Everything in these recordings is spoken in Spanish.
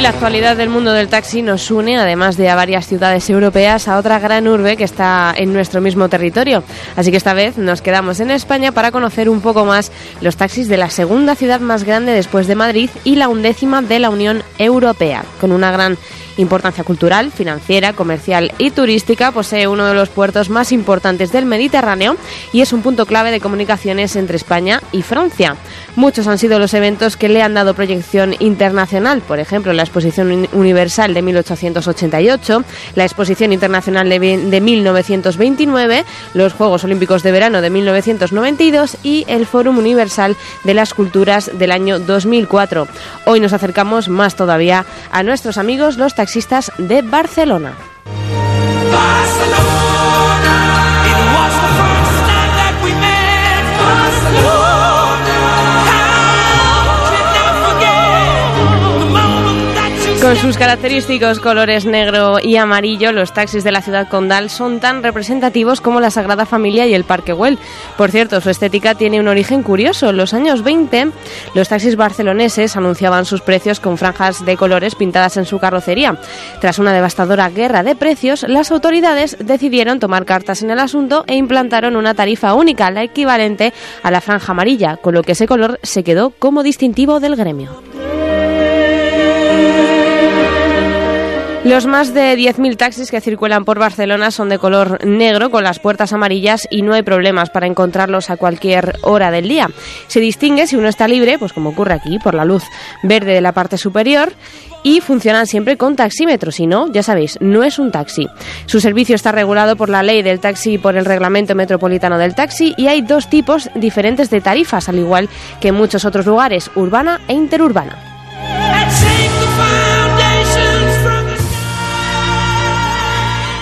actualidad del mundo del taxi nos une, además de a varias ciudades europeas, a otra gran urbe que está en nuestro mismo territorio. Así que esta vez nos quedamos en España para conocer un poco más los taxis de la segunda ciudad más grande después de Madrid y la undécima de la Unión Europea, con una gran importancia cultural, financiera, comercial y turística, posee uno de los puertos más importantes del Mediterráneo y es un punto clave de comunicaciones entre España y Francia. Muchos han sido los eventos que le han dado proyección internacional, por ejemplo, la Exposición Universal de 1888, la Exposición Internacional de 1929, los Juegos Olímpicos de Verano de 1992 y el Fórum Universal de las Culturas del año 2004. Hoy nos acercamos más todavía a nuestros amigos los taxistas de Barcelona. Con sus característicos colores negro y amarillo, los taxis de la ciudad condal son tan representativos como la Sagrada Familia y el Parque Güell. Por cierto, su estética tiene un origen curioso. En los años 20, los taxis barceloneses anunciaban sus precios con franjas de colores pintadas en su carrocería. Tras una devastadora guerra de precios, las autoridades decidieron tomar cartas en el asunto e implantaron una tarifa única, la equivalente a la franja amarilla, con lo que ese color se quedó como distintivo del gremio. Los más de 10.000 taxis que circulan por Barcelona son de color negro con las puertas amarillas y no hay problemas para encontrarlos a cualquier hora del día. Se distingue si uno está libre, pues como ocurre aquí, por la luz verde de la parte superior y funcionan siempre con taxímetro, si no, ya sabéis, no es un taxi. Su servicio está regulado por la ley del taxi y por el reglamento metropolitano del taxi y hay dos tipos diferentes de tarifas, al igual que en muchos otros lugares, urbana e interurbana.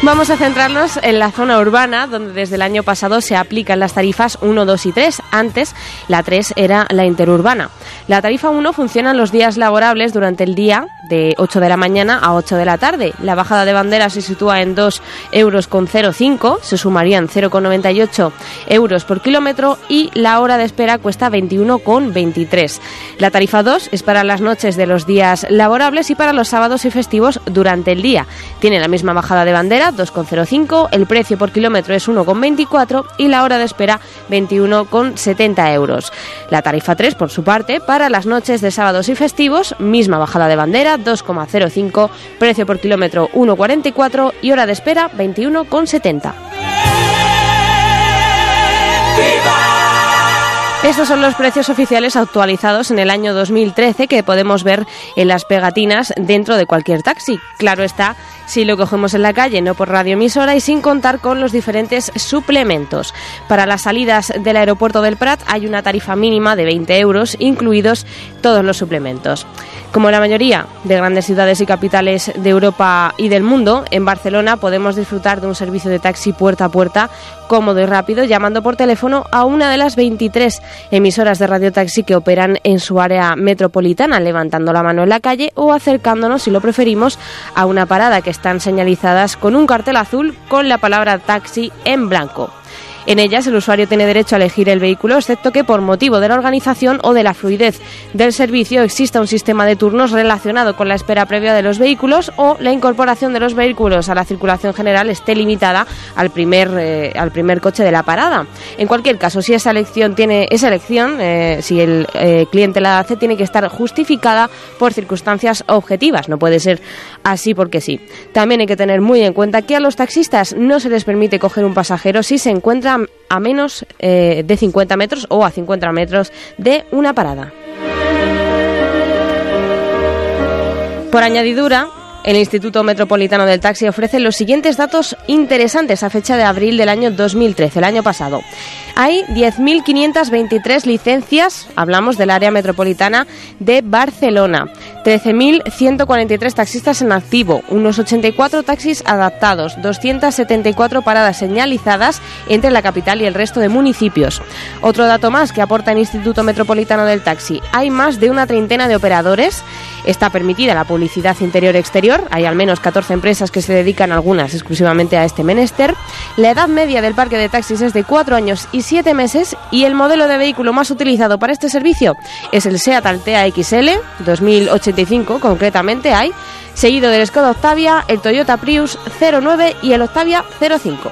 Vamos a centrarnos en la zona urbana, donde desde el año pasado se aplican las tarifas 1, 2 y 3. Antes, la 3 era la interurbana. La tarifa 1 funciona los días laborables durante el día, de 8 de la mañana a 8 de la tarde. La bajada de bandera se sitúa en 2 euros con 0,5, se sumarían 0,98 euros por kilómetro y la hora de espera cuesta 21,23. La tarifa 2 es para las noches de los días laborables y para los sábados y festivos durante el día. Tiene la misma bajada de bandera 2,05, el precio por kilómetro es 1,24 y la hora de espera 21,70 euros. La tarifa 3, por su parte, para las noches de sábados y festivos, misma bajada de bandera 2,05, precio por kilómetro 1,44 y hora de espera 21,70. Estos son los precios oficiales actualizados en el año 2013 que podemos ver en las pegatinas dentro de cualquier taxi. Claro está, si lo cogemos en la calle, no por radioemisora y sin contar con los diferentes suplementos. Para las salidas del aeropuerto del Prat hay una tarifa mínima de 20 euros, incluidos todos los suplementos. Como la mayoría de grandes ciudades y capitales de Europa y del mundo, en Barcelona podemos disfrutar de un servicio de taxi puerta a puerta cómodo y rápido llamando por teléfono a una de las 23 emisoras de radio taxi que operan en su área metropolitana, levantando la mano en la calle o acercándonos, si lo preferimos, a una parada que están señalizadas con un cartel azul con la palabra taxi en blanco. En ellas el usuario tiene derecho a elegir el vehículo, excepto que por motivo de la organización o de la fluidez del servicio exista un sistema de turnos relacionado con la espera previa de los vehículos o la incorporación de los vehículos a la circulación general esté limitada al primer, eh, al primer coche de la parada. En cualquier caso, si esa elección tiene esa elección, eh, si el eh, cliente la hace, tiene que estar justificada por circunstancias objetivas. No puede ser así porque sí. También hay que tener muy en cuenta que a los taxistas no se les permite coger un pasajero si se encuentra a menos eh, de 50 metros o a 50 metros de una parada. Por añadidura, el Instituto Metropolitano del Taxi ofrece los siguientes datos interesantes a fecha de abril del año 2013, el año pasado. Hay 10.523 licencias, hablamos del área metropolitana de Barcelona, 13.143 taxistas en activo, unos 84 taxis adaptados, 274 paradas señalizadas entre la capital y el resto de municipios. Otro dato más que aporta el Instituto Metropolitano del Taxi, hay más de una treintena de operadores, está permitida la publicidad interior-exterior, hay al menos 14 empresas que se dedican algunas exclusivamente a este menester, la edad media del parque de taxis es de 4 años y siete meses y el modelo de vehículo más utilizado para este servicio es el SEAT Altea XL 2080 85 concretamente hay, seguido del Skoda Octavia, el Toyota Prius 09 y el Octavia 05.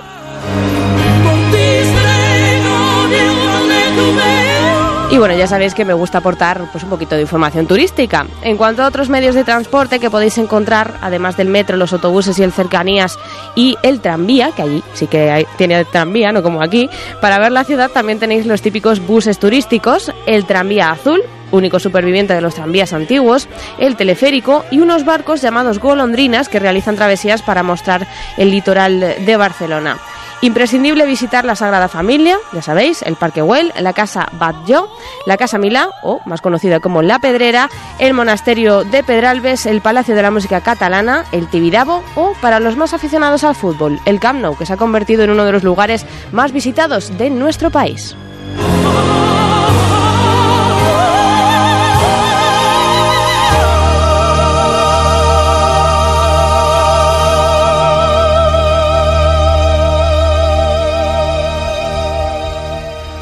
Y bueno, ya sabéis que me gusta aportar pues, un poquito de información turística. En cuanto a otros medios de transporte que podéis encontrar, además del metro, los autobuses y el cercanías y el tranvía, que allí sí que hay, tiene tranvía, no como aquí, para ver la ciudad también tenéis los típicos buses turísticos, el tranvía azul, único superviviente de los tranvías antiguos, el teleférico y unos barcos llamados golondrinas que realizan travesías para mostrar el litoral de Barcelona. Imprescindible visitar la Sagrada Familia, ya sabéis, el Parque Güell, la Casa Batlló, la Casa Milá, o más conocida como La Pedrera, el Monasterio de Pedralbes, el Palacio de la Música Catalana, el Tibidabo o, para los más aficionados al fútbol, el Camp Nou, que se ha convertido en uno de los lugares más visitados de nuestro país.